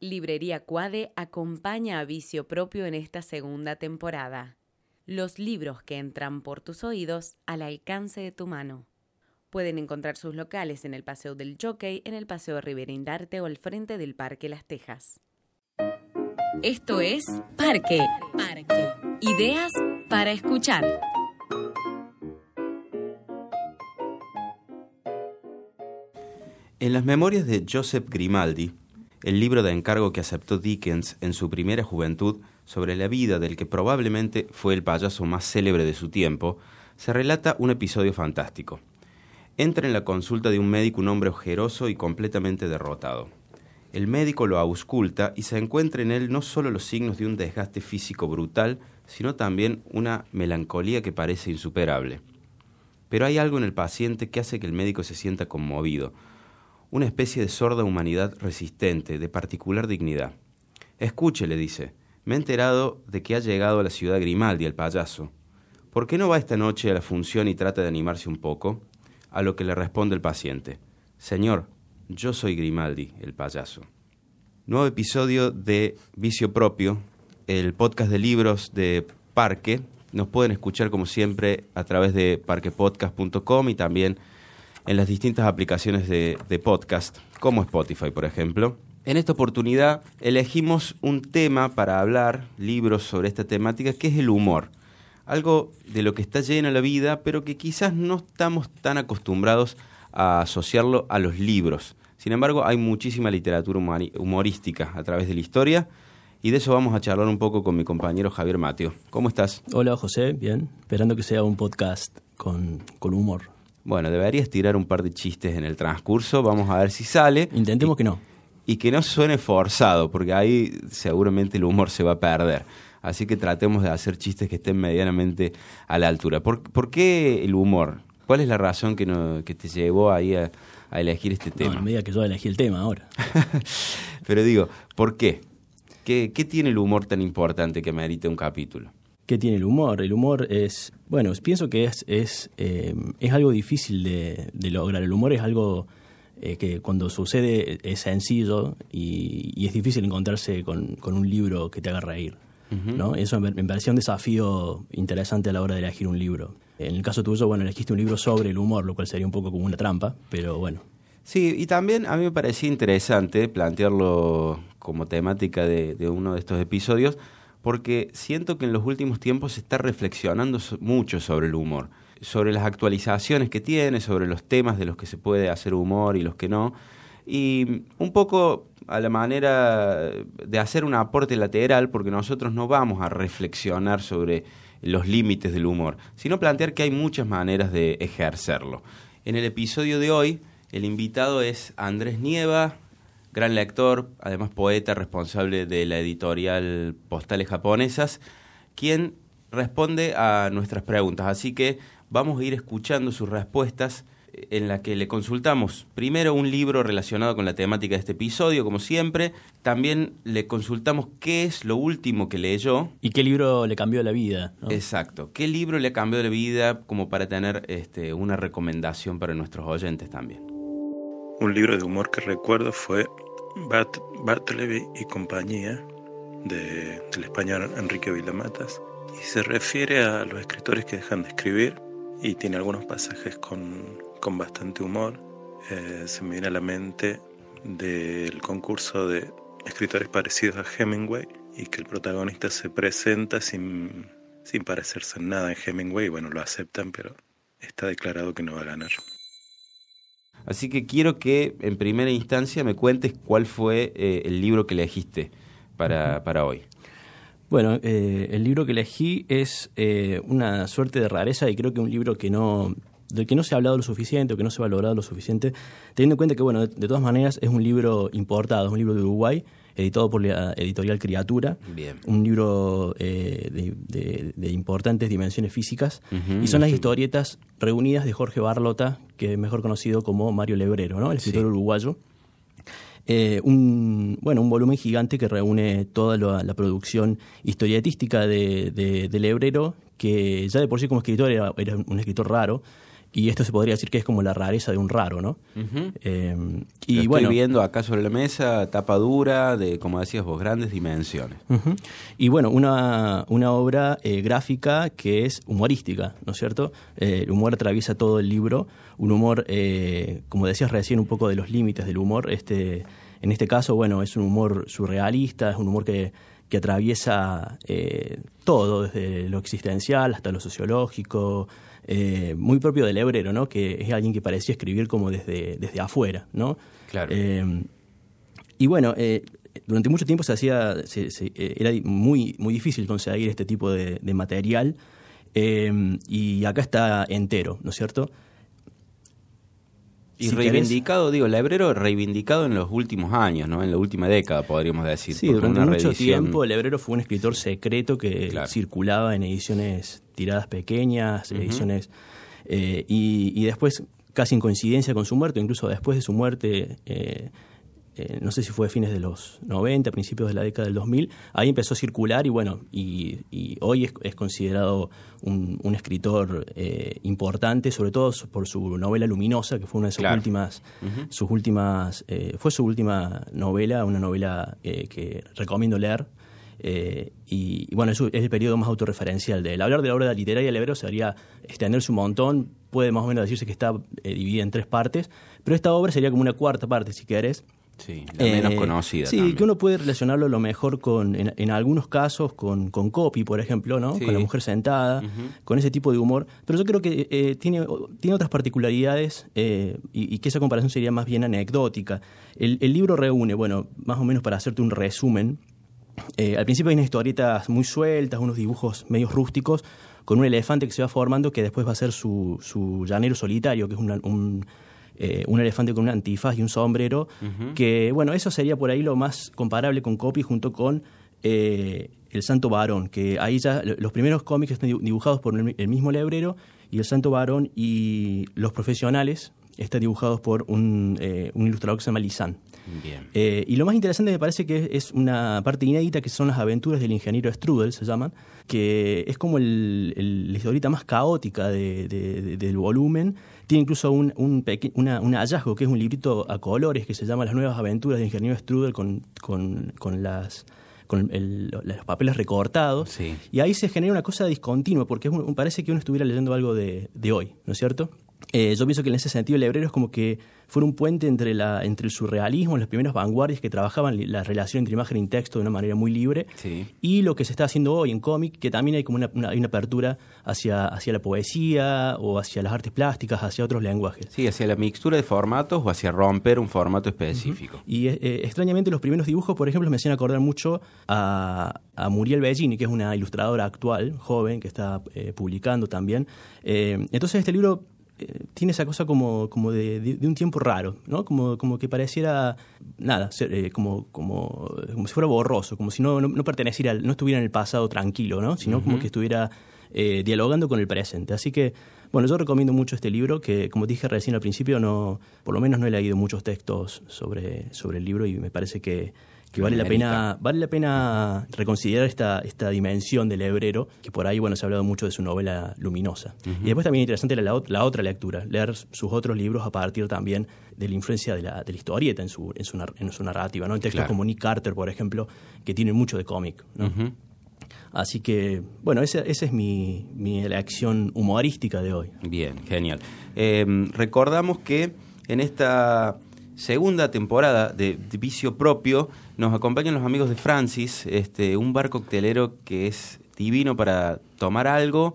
Librería Cuade acompaña a Vicio Propio en esta segunda temporada. Los libros que entran por tus oídos al alcance de tu mano. Pueden encontrar sus locales en el Paseo del Jockey, en el Paseo Rivera Indarte o al frente del Parque Las Tejas. Esto es Parque. Parque. Ideas para escuchar. En las memorias de Joseph Grimaldi, el libro de encargo que aceptó Dickens en su primera juventud sobre la vida del que probablemente fue el payaso más célebre de su tiempo, se relata un episodio fantástico. Entra en la consulta de un médico un hombre ojeroso y completamente derrotado. El médico lo ausculta y se encuentra en él no solo los signos de un desgaste físico brutal, sino también una melancolía que parece insuperable. Pero hay algo en el paciente que hace que el médico se sienta conmovido, una especie de sorda humanidad resistente, de particular dignidad. Escuche, le dice, me he enterado de que ha llegado a la ciudad Grimaldi, el payaso. ¿Por qué no va esta noche a la función y trata de animarse un poco? A lo que le responde el paciente, Señor, yo soy Grimaldi, el payaso. Nuevo episodio de Vicio Propio, el podcast de libros de Parque. Nos pueden escuchar como siempre a través de parquepodcast.com y también en las distintas aplicaciones de, de, podcast, como Spotify, por ejemplo. En esta oportunidad elegimos un tema para hablar, libros sobre esta temática, que es el humor. Algo de lo que está llena la vida, pero que quizás no estamos tan acostumbrados a asociarlo a los libros. Sin embargo, hay muchísima literatura humorística a través de la historia y de eso vamos a charlar un poco con mi compañero Javier Mateo. ¿Cómo estás? Hola José, bien. Esperando que sea un podcast con, con humor. Bueno, deberías tirar un par de chistes en el transcurso, vamos a ver si sale. Intentemos que no. Y que no suene forzado, porque ahí seguramente el humor se va a perder. Así que tratemos de hacer chistes que estén medianamente a la altura. ¿Por, por qué el humor? ¿Cuál es la razón que, no, que te llevó ahí a, a elegir este tema? No, a medida que yo elegí el tema ahora. Pero digo, ¿por qué? qué? ¿Qué tiene el humor tan importante que merite un capítulo? ¿Qué tiene el humor? El humor es, bueno, pienso que es, es, eh, es algo difícil de, de, lograr. El humor es algo eh, que cuando sucede es sencillo y, y es difícil encontrarse con, con, un libro que te haga reír. Uh -huh. ¿no? Eso me, me, parecía un desafío interesante a la hora de elegir un libro. En el caso tuyo, bueno, elegiste un libro sobre el humor, lo cual sería un poco como una trampa, pero bueno. Sí, y también a mí me parecía interesante plantearlo como temática de, de uno de estos episodios, porque siento que en los últimos tiempos se está reflexionando mucho sobre el humor, sobre las actualizaciones que tiene, sobre los temas de los que se puede hacer humor y los que no, y un poco a la manera de hacer un aporte lateral, porque nosotros no vamos a reflexionar sobre los límites del humor, sino plantear que hay muchas maneras de ejercerlo. En el episodio de hoy, el invitado es Andrés Nieva, gran lector, además poeta responsable de la editorial Postales Japonesas, quien responde a nuestras preguntas. Así que vamos a ir escuchando sus respuestas en la que le consultamos primero un libro relacionado con la temática de este episodio, como siempre. También le consultamos qué es lo último que leyó. Y qué libro le cambió la vida. ¿no? Exacto. ¿Qué libro le cambió la vida como para tener este, una recomendación para nuestros oyentes también? Un libro de humor que recuerdo fue Bat, Bartleby y compañía de, del español Enrique Vilamatas y se refiere a los escritores que dejan de escribir y tiene algunos pasajes con, con bastante humor. Eh, se me viene a la mente del concurso de escritores parecidos a Hemingway y que el protagonista se presenta sin, sin parecerse en nada en Hemingway. Bueno, lo aceptan, pero está declarado que no va a ganar. Así que quiero que en primera instancia me cuentes cuál fue eh, el libro que elegiste para, para hoy. Bueno, eh, el libro que elegí es eh, una suerte de rareza y creo que un libro que no del que no se ha hablado lo suficiente o que no se ha valorado lo suficiente, teniendo en cuenta que, bueno, de, de todas maneras es un libro importado, es un libro de Uruguay, editado por la editorial Criatura, Bien. un libro eh, de, de, de, importantes dimensiones físicas, uh -huh, y son las historietas reunidas de Jorge Barlota, que es mejor conocido como Mario Lebrero, ¿no? el escritor sí. uruguayo. Eh, un, bueno, un volumen gigante que reúne toda la, la producción historietística de, de, de, Lebrero, que ya de por sí como escritor era, era un escritor raro, y esto se podría decir que es como la rareza de un raro, ¿no? Eh, y bueno, viendo acá sobre la mesa, tapa dura, de, como decías vos, grandes dimensiones. Y bueno, una, una obra eh, gráfica que es humorística, ¿no es cierto? Eh, el humor atraviesa todo el libro, un humor, como decías recién, un poco de los límites del humor. Este, en este caso, bueno, es un humor surrealista, es un humor que que atraviesa todo, desde lo existencial hasta lo sociológico, eh, muy propio del hebrero, ¿no? Que es alguien que parecía escribir como desde, desde afuera, ¿no? Claro. Eh, y bueno, eh, durante mucho tiempo se hacía, era muy, muy difícil conseguir este tipo de, material y acá está entero, ¿no es cierto? Y reivindicado, digo, el hebrero reivindicado en los últimos años, ¿no? En la última década, podríamos decir. Sí, durante mucho tiempo el hebrero fue un escritor secreto que circulaba en ediciones tiradas pequeñas, ediciones... Eh, y, después, casi en coincidencia con su muerte, incluso después de su muerte, eh, eh, no sé si fue a fines de los 90, principios de la década del 2000, ahí empezó a circular y bueno, y, hoy es, considerado un, escritor importante, sobre todo por su novela Luminosa, que fue una de sus últimas, sus últimas fue su última novela, una novela que recomiendo leer, eh, y, bueno, es, es el periodo más autorreferencial de él. Hablar de la obra literaria del Hebreo sería extenderse un montón, puede más o menos decirse que está eh, dividida en tres partes, pero esta obra sería como una cuarta parte, si querés. Sí, la menos eh, conocida. Sí, que uno puede relacionarlo lo mejor con, en, algunos casos, con, con Copy, por ejemplo, ¿no? Con la mujer sentada, con ese tipo de humor. Pero yo creo que tiene, tiene otras particularidades y, que esa comparación sería más bien anecdótica. El, el libro reúne, bueno, más o menos para hacerte un resumen, eh, al principio hay unas historietas muy sueltas, unos dibujos medio rústicos, con un elefante que se va formando que después va a ser su, su llanero solitario, que es un, eh, un, elefante con un antifaz y un sombrero, que bueno, eso sería por ahí lo más comparable con Copy junto con eh, El Santo Varón, que ahí ya los primeros cómics están dibujados por el mismo lebrero y El Santo Varón y los profesionales están dibujados por un, un ilustrador que se llama Lisan. Eh, y lo más interesante me parece que es una parte inédita que son las aventuras del ingeniero Strudel, se llaman, que es como el, la historieta más caótica del volumen. Tiene incluso un, un, hallazgo que es un librito a colores que se llama Las nuevas aventuras del ingeniero Strudel con, con, con las con los papeles recortados. Y ahí se genera una cosa discontinua, porque parece que uno estuviera leyendo algo de, de hoy, ¿no es cierto? Eh, yo pienso que en ese sentido el hebrero es como que fue un puente entre, la, entre el surrealismo, las primeras vanguardias que trabajaban la relación entre imagen y texto de una manera muy libre, y lo que se está haciendo hoy en cómic, que también hay como una, una, apertura hacia, hacia la poesía o hacia las artes plásticas, hacia otros lenguajes. Sí, hacia la mixtura de formatos o hacia romper un formato específico. Y eh, eh, extrañamente los primeros dibujos, por ejemplo, me hacían acordar mucho a, a Muriel Bellini, que es una ilustradora actual, joven, que está publicando también. entonces este libro eh, tiene esa cosa como, como de, un tiempo raro, ¿no? Como, como que pareciera, nada, eh, como, como, como si fuera borroso, como si no, no, perteneciera, no estuviera en el pasado tranquilo, ¿no? Sino como que estuviera eh, dialogando con el presente. Así que, bueno, yo recomiendo mucho este libro, que como dije recién al principio, no, por lo menos no he leído muchos textos sobre, sobre el libro y me parece que que vale la pena vale la pena reconsiderar esta esta dimensión del hebrero que por ahí bueno se ha hablado mucho de su novela luminosa. Y después también interesante la, la, otra lectura leer sus otros libros a partir también de la influencia de la, de la historieta en su en su, en su narrativa no en textos como Nick Carter por ejemplo que tienen mucho de cómic Así que, bueno, esa, esa es mi, mi, elección humorística de hoy. Bien, genial. Eh, recordamos que en esta segunda temporada de, Vicio Propio nos acompañan los amigos de Francis, este, un bar coctelero que es divino para tomar algo,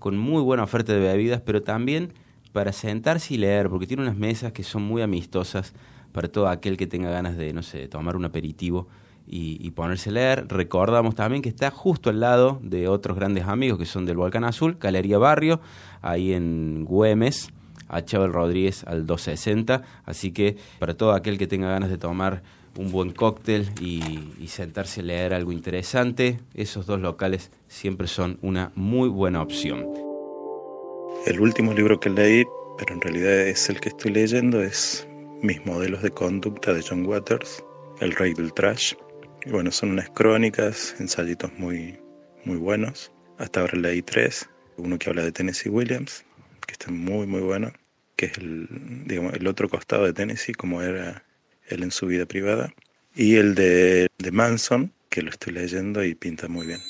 con muy buena oferta de bebidas, pero también para sentarse y leer, porque tiene unas mesas que son muy amistosas para todo aquel que tenga ganas de, no sé, tomar un aperitivo y, ponerse a leer. Recordamos también que está justo al lado de otros grandes amigos que son del Volcán Azul, Galería Barrio, ahí en Güemes a Chabel Rodríguez al 260. Así que para todo aquel que tenga ganas de tomar un buen cóctel y, sentarse a leer algo interesante, esos dos locales siempre son una muy buena opción. El último libro que leí, pero en realidad es el que estoy leyendo, es Mis modelos de conducta de John Waters, El Rey del Trash. Y bueno, son unas crónicas, ensayitos muy, muy buenos. Hasta ahora leí tres. Uno que habla de Tennessee Williams, que está muy, muy bueno, que es el, digamos, el otro costado de Tennessee, como era él en su vida privada, y el de, de Manson, que lo estoy leyendo y pinta muy bien.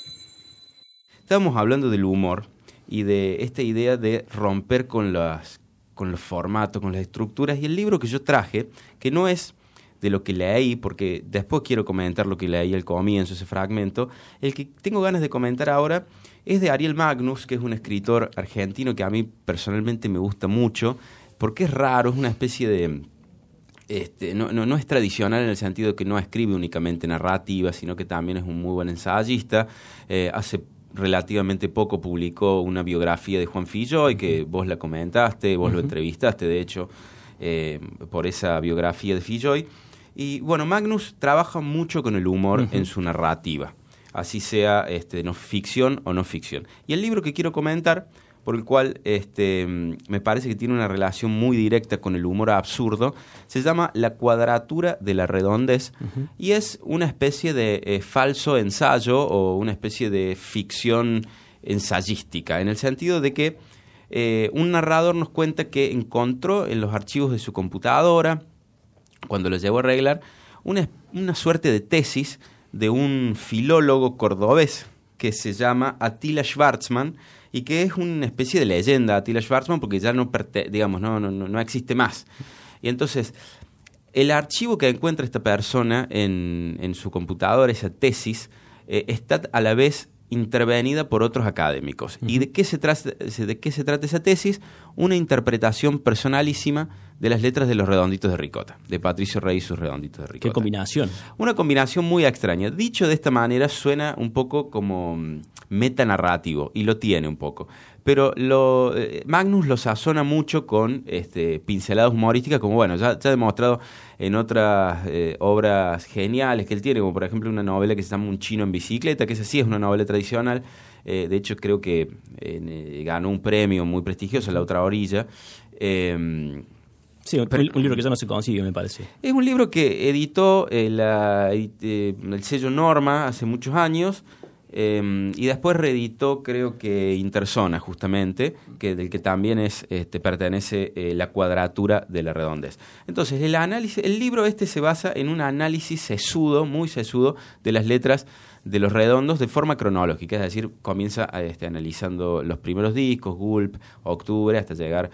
Estábamos hablando del humor y de esta idea de romper con, las, con los formatos, con las estructuras, y el libro que yo traje, que no es de lo que leí, porque después quiero comentar lo que leí al comienzo, ese fragmento. El que tengo ganas de comentar ahora es de Ariel Magnus, que es un escritor argentino que a mí personalmente me gusta mucho, porque es raro, es una especie de... Este, no, no, no es tradicional en el sentido de que no escribe únicamente narrativa, sino que también es un muy buen ensayista. Eh, hace relativamente poco publicó una biografía de Juan Filloy, que vos la comentaste, vos lo entrevistaste, de hecho, eh, por esa biografía de Filloy. Y bueno, Magnus trabaja mucho con el humor en su narrativa, así sea este, no ficción o no ficción. Y el libro que quiero comentar, por el cual este, me parece que tiene una relación muy directa con el humor absurdo, se llama La cuadratura de la redondez. Y es una especie de eh, falso ensayo o una especie de ficción ensayística, en el sentido de que eh, un narrador nos cuenta que encontró en los archivos de su computadora, cuando lo llevó a arreglar, una, una suerte de tesis de un filólogo cordobés que se llama Attila Schwarzman y que es una especie de leyenda Attila Schwarzman porque ya no, digamos, no, no, no existe más. Y entonces, el archivo que encuentra esta persona en, en su computadora, esa tesis, eh, está a la vez intervenida por otros académicos. ¿Y de qué, se trata, de qué se trata esa tesis? Una interpretación personalísima de las letras de los redonditos de ricota, de Patricio Rey y sus redonditos de ricota. ¿Qué combinación? Una combinación muy extraña. Dicho de esta manera, suena un poco como mm, metanarrativo, y lo tiene un poco. Pero lo, eh, Magnus lo sazona mucho con este, pinceladas humorísticas, como bueno, ya, ya ha demostrado en otras eh, obras geniales que él tiene, como por ejemplo una novela que se llama Un chino en bicicleta, que esa sí es una novela tradicional. Eh, de hecho, creo que ganó un premio muy prestigioso, La otra orilla. Em, Sí, un, libro que ya no se consigue, me parece. Es un libro que editó el sello Norma hace muchos años Em, y después reeditó, creo que Interzona, justamente, que, del que también es, este, pertenece eh, la cuadratura de la redondez. Entonces, el, análisis, el libro este se basa en un análisis sesudo, muy sesudo, de las letras de los redondos de forma cronológica, es decir, comienza este, analizando los primeros discos, Gulp, Octubre, hasta llegar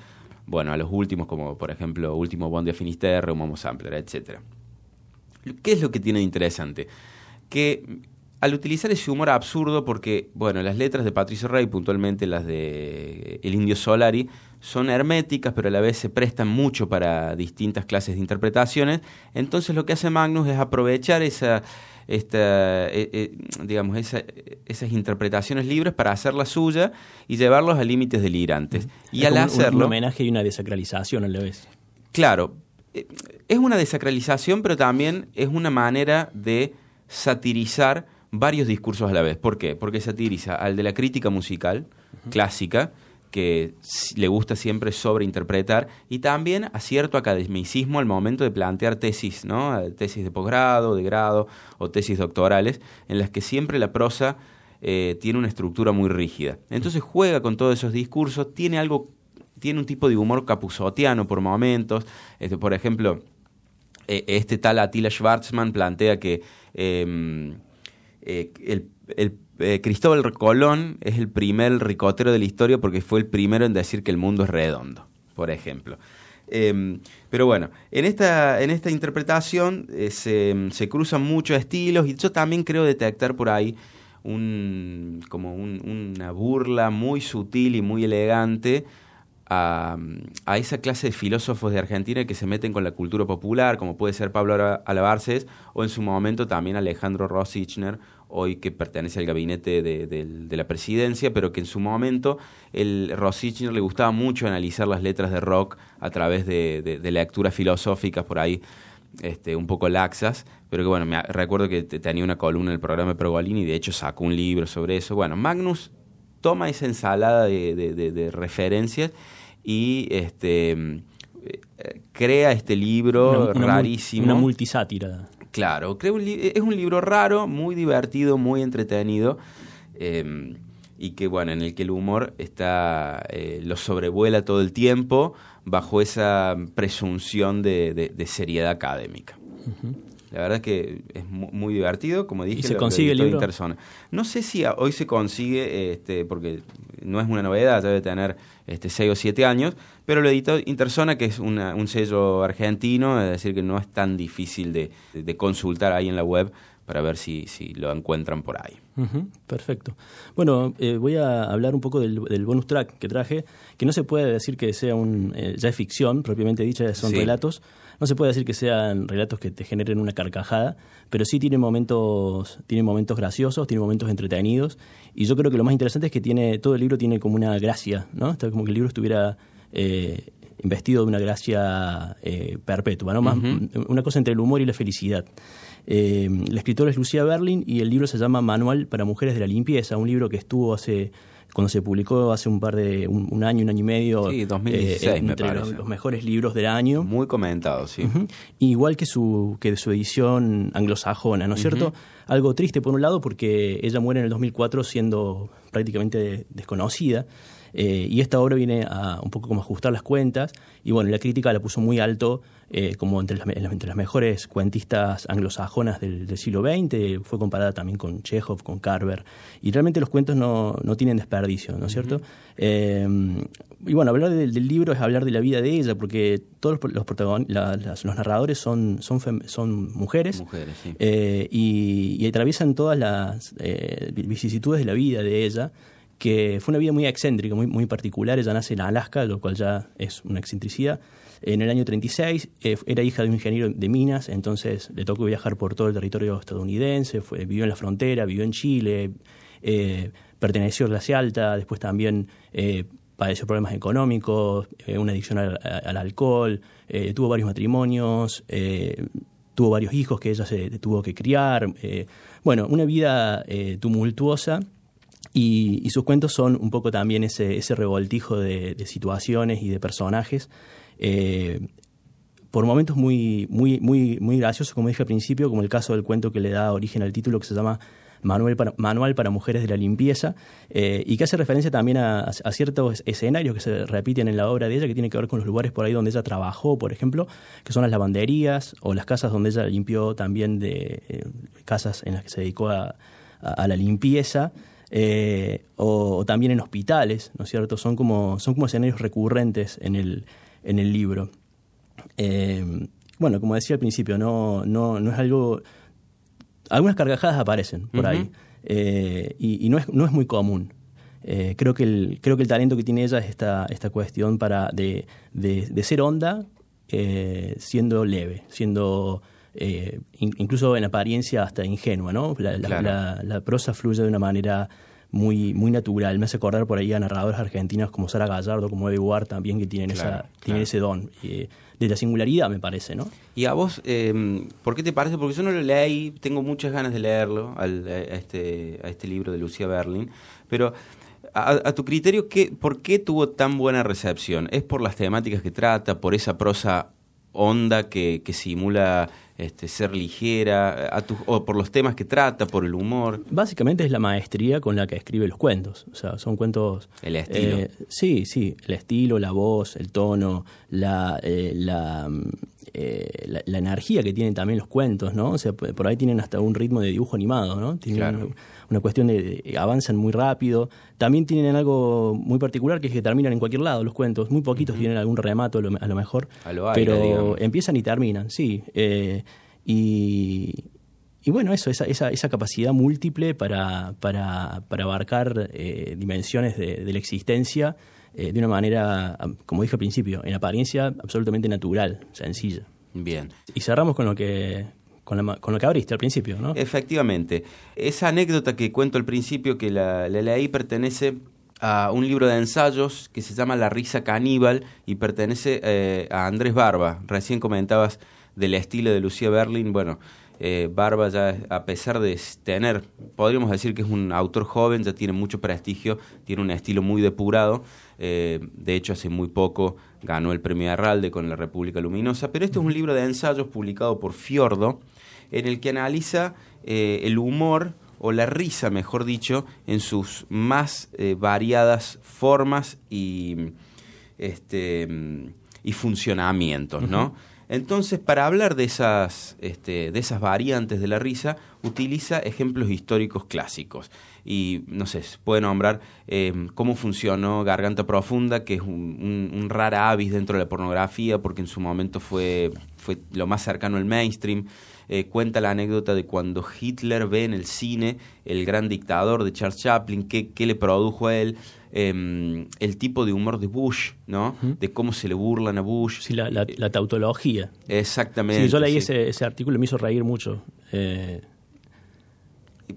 bueno, a los últimos, como por ejemplo Último Bond de Finisterre, Momo Sampler, etc. ¿Qué es lo que tiene de interesante? Que al utilizar ese humor absurdo, porque, bueno, las letras de Patricio Rey, puntualmente las de El Indio Solari, son herméticas, pero a la vez se prestan mucho para distintas clases de interpretaciones. Entonces lo que hace Magnus es aprovechar esa, esta, eh, eh, digamos, esas interpretaciones libres para hacerla suya y llevarlos a límites delirantes. Y al hacerlo... Un, homenaje y una desacralización a la vez. Claro, eh, es una desacralización, pero también es una manera de satirizar varios discursos a la vez. ¿Por qué? Porque satiriza al de la crítica musical clásica, que le gusta siempre sobreinterpretar, y también a cierto academicismo al momento de plantear tesis, ¿no? Tesis de posgrado, de grado o tesis doctorales, en las que siempre la prosa eh, tiene una estructura muy rígida. Entonces juega con todos esos discursos, tiene algo, tiene un tipo de humor capuzotiano por momentos. Este, por ejemplo, eh, este tal Attila Schwarzman plantea que em, eh, el, eh, Cristóbal Colón es el primer ricotero de la historia porque fue el primero en decir que el mundo es redondo, por ejemplo. Em, pero bueno, en esta, en esta interpretación eh, se, se, cruzan muchos estilos y yo también creo detectar por ahí un, como una burla muy sutil y muy elegante a, a, esa clase de filósofos de Argentina que se meten con la cultura popular, como puede ser Pablo Alabarces o en su momento también Alejandro Rosichner hoy que pertenece al gabinete de, la presidencia, pero que en su momento el Rosichner le gustaba mucho analizar las letras de rock a través de, lecturas filosóficas por ahí este, un poco laxas, pero que bueno, me recuerdo que tenía una columna en el programa de Pergolini y de hecho sacó un libro sobre eso. Bueno, Magnus toma esa ensalada de, referencias y este, eh, crea este libro rarísimo. Una multisátira. Claro, creo es un libro raro, muy divertido, muy entretenido. Em, y que bueno, en el que el humor está eh, lo sobrevuela todo el tiempo bajo esa presunción de, seriedad académica. La verdad es que es muy, divertido, como dije. ¿Y se consigue el libro? No sé si hoy se consigue, este, porque no es una novedad, debe tener este, 6 o 7 años, pero lo editó Intersona, que es un sello argentino, es decir, que no es tan difícil de, de consultar ahí en la web para ver si, si lo encuentran por ahí. perfecto. Bueno, eh, voy a hablar un poco del, bonus track que traje, que no se puede decir que sea un, eh, ya es ficción, propiamente dicha, son relatos. No se puede decir que sean relatos que te generen una carcajada, pero sí tiene momentos, tiene momentos graciosos, tiene momentos entretenidos, y yo creo que lo más interesante es que tiene, todo el libro tiene como una gracia, ¿no? Está como que el libro estuviera eh, investido de una gracia perpetua, ¿no? Más, Una cosa entre el humor y la felicidad. Eh, la escritora es Lucía Berlin y el libro se llama Manual para Mujeres de la Limpieza, un libro que estuvo hace cuando se publicó hace un par de un, año, un año y medio, sí, 2016, eh, entre los, mejores libros del año. Muy comentado, sí. Igual que su que su edición anglosajona, ¿no es cierto? Algo triste por un lado porque ella muere en el 2004 siendo prácticamente desconocida. Eh, y esta obra viene a un poco como ajustar las cuentas. Y bueno, la crítica la puso muy alto eh, como entre las, entre las mejores cuentistas anglosajonas del, siglo XX. Fue comparada también con Chekhov, con Carver. Y realmente los cuentos no, no tienen desperdicio, ¿no es cierto? Eh, y bueno, hablar del, libro es hablar de la vida de ella, porque todos los, los, los narradores son, son, son mujeres. y, y, atraviesan todas las vicisitudes de la vida de ella que fue una vida muy excéntrica, muy, muy particular. Ella nace en Alaska, lo cual ya es una excentricidad. En el año 36 eh, era hija de un ingeniero de minas, entonces le tocó viajar por todo el territorio estadounidense, fue, vivió en la frontera, vivió en Chile, eh, perteneció a clase alta, después también eh, padeció problemas económicos, una adicción al, al alcohol, tuvo varios matrimonios, tuvo varios hijos que ella se tuvo que criar. bueno, una vida tumultuosa y, sus cuentos son un poco también ese, ese revoltijo de, situaciones y de personajes. Eh, por momentos muy, muy, muy, muy graciosos, como dije al principio, como el caso del cuento que le da origen al título que se llama Manual para, Manual para Mujeres de la Limpieza, eh, y que hace referencia también a, ciertos escenarios que se repiten en la obra de ella, que tiene que ver con los lugares por ahí donde ella trabajó, por ejemplo, que son las lavanderías o las casas donde ella limpió también de eh, casas en las que se dedicó a la limpieza. Eh, o, también en hospitales, ¿no es cierto? Son como, son como escenarios recurrentes en el, en el libro. Eh, bueno, como decía al principio, no, no, no es algo... Algunas carcajadas aparecen por ahí eh, y, no, es, no es muy común. creo, que el, creo que el talento que tiene ella es esta, esta cuestión para de, de, ser onda siendo leve, siendo eh, incluso en apariencia hasta ingenua, ¿no? La, prosa fluye de una manera muy, muy natural. Me hace acordar por ahí a narradores argentinos como Sara Gallardo, como Ward también, que tienen, esa, tienen ese don. Eh, de la singularidad, me parece, ¿no? Y a vos, eh, ¿por qué te parece? Porque yo no lo leí, tengo muchas ganas de leerlo, a, este, a este libro de Lucía Berlin, pero a, tu criterio, ¿qué, ¿por qué tuvo tan buena recepción? ¿Es por las temáticas que trata, por esa prosa honda que, que simula este, ser ligera, a o por los temas que trata, por el humor. Básicamente es la maestría con la que escribe los cuentos. O sea, son cuentos. El estilo. Eh, sí, sí, el estilo, la voz, el tono, la, eh, eh, la, la, energía que tienen también los cuentos, ¿no? O sea, por ahí tienen hasta un ritmo de dibujo animado, ¿no? Tienen una, cuestión de, avanzan muy rápido. También tienen algo muy particular que es que terminan en cualquier lado los cuentos. Muy poquitos tienen algún remato a lo, mejor. pero empiezan y terminan, sí. Eh, y, y bueno, eso, esa, esa, esa capacidad múltiple para, para, para abarcar eh, dimensiones de, de la existencia eh, de una manera, como dije al principio, en apariencia absolutamente natural, sencilla. Bien. Y cerramos con lo que con, con, lo que abriste al principio, ¿no? Efectivamente. Esa anécdota que cuento al principio, que la, la, leí, pertenece a un libro de ensayos que se llama La risa caníbal y pertenece eh, a Andrés Barba. Recién comentabas del estilo de Lucía Berlin. Bueno, eh, Barba ya, a pesar de tener, podríamos decir que es un autor joven, ya tiene mucho prestigio, tiene un estilo muy depurado. Eh, de hecho, hace muy poco ganó el premio Arralde con La República Luminosa. Pero este es un libro de ensayos publicado por Fiordo, en el que analiza eh, el humor o la risa, mejor dicho, en sus más eh, variadas formas y, este, y funcionamientos, ¿no? Entonces, para hablar de esas, este, de esas variantes de la risa, utiliza ejemplos históricos clásicos. Y, no sé, se puede nombrar eh, cómo funcionó Garganta Profunda, que es un, un, rara avis dentro de la pornografía, porque en su momento fue, fue lo más cercano al mainstream. Eh, cuenta la anécdota de cuando Hitler ve en el cine El gran dictador de Charles Chaplin, qué, qué le produjo a él. Em, el tipo de humor de Bush, ¿no? De cómo se le burlan a Bush. Sí, la, la, tautología. Exactamente. Sí, yo leí Ese, ese, artículo y me hizo reír mucho. Eh,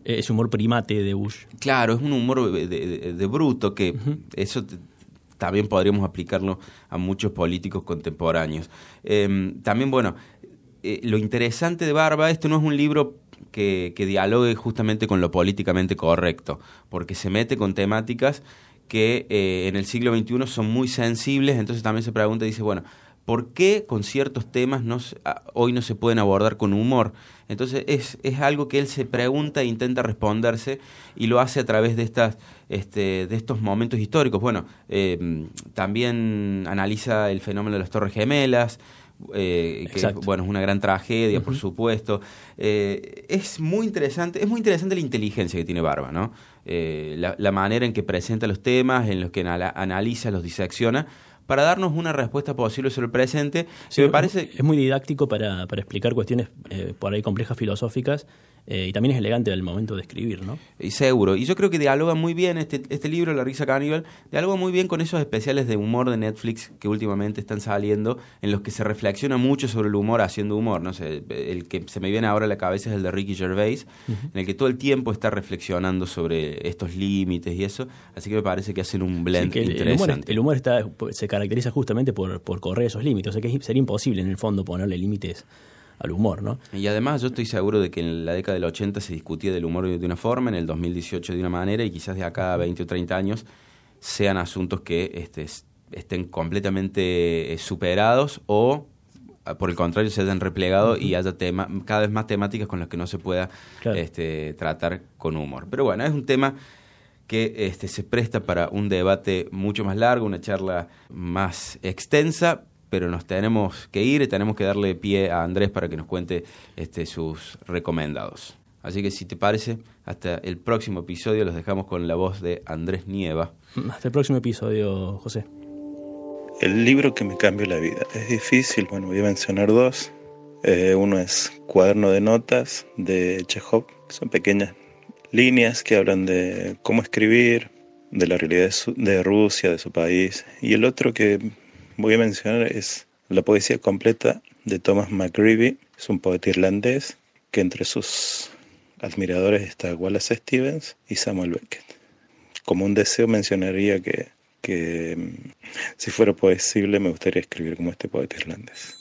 ese humor primate de Bush. Claro, es un humor de, de, bruto que eso también podríamos aplicarlo a muchos políticos contemporáneos. Em, también, bueno, eh, lo interesante de Barba, esto no es un libro que, que dialogue justamente con lo políticamente correcto, porque se mete con temáticas que eh, en el siglo XXI son muy sensibles, entonces también se pregunta, dice, bueno, ¿por qué con ciertos temas no, hoy no se pueden abordar con humor? Entonces es, es algo que él se pregunta e intenta responderse y lo hace a través de, estas, este, de estos momentos históricos. Bueno, eh, también analiza el fenómeno de las Torres Gemelas, eh, que bueno, es una gran tragedia, por supuesto. Eh, es muy interesante, es muy interesante la inteligencia que tiene Barba, ¿no? Eh, la, manera en que presenta los temas, en los que analiza, los disecciona, para darnos una respuesta posible sobre el presente. me parece... Es muy didáctico para, para explicar cuestiones por ahí complejas filosóficas eh, y también es elegante al momento de escribir, ¿no? Y seguro. Y yo creo que dialoga muy bien este, este libro, La risa caníbal, dialoga muy bien con esos especiales de humor de Netflix que últimamente están saliendo, en los que se reflexiona mucho sobre el humor haciendo humor. No sé, el que se me viene ahora a la cabeza es el de Ricky Gervais, en el que todo el tiempo está reflexionando sobre estos límites y eso. Así que me parece que hacen un blend interesante. El humor, está, se caracteriza justamente por, por correr esos límites. O sea que sería imposible en el fondo ponerle límites al humor, ¿no? Y además yo estoy seguro de que en la década del 80 se discutía del humor de una forma, en el 2018 de una manera y quizás de acá a 20 o 30 años sean asuntos que este, estén completamente eh, superados o ah, por el contrario se hayan replegado y haya tema, cada vez más temáticas con las que no se pueda este, tratar con humor. Pero bueno, es un tema que este, se presta para un debate mucho más largo, una charla más extensa, pero nos tenemos que ir y tenemos que darle pie a Andrés para que nos cuente este, sus recomendados. Así que si te parece, hasta el próximo episodio los dejamos con la voz de Andrés Nieva. Hasta el próximo episodio, José. El libro que me cambió la vida. Es difícil, bueno, voy a mencionar dos. Eh, uno es Cuaderno de Notas de Chekhov. Son pequeñas líneas que hablan de cómo escribir, de la realidad de Rusia, de su país. Y el otro que voy a mencionar es la poesía completa de Thomas McGreevy. Es un poeta irlandés que entre sus admiradores está Wallace Stevens y Samuel Beckett. Como un deseo mencionaría que, que mm, si fuera posible me gustaría escribir como este poeta irlandés.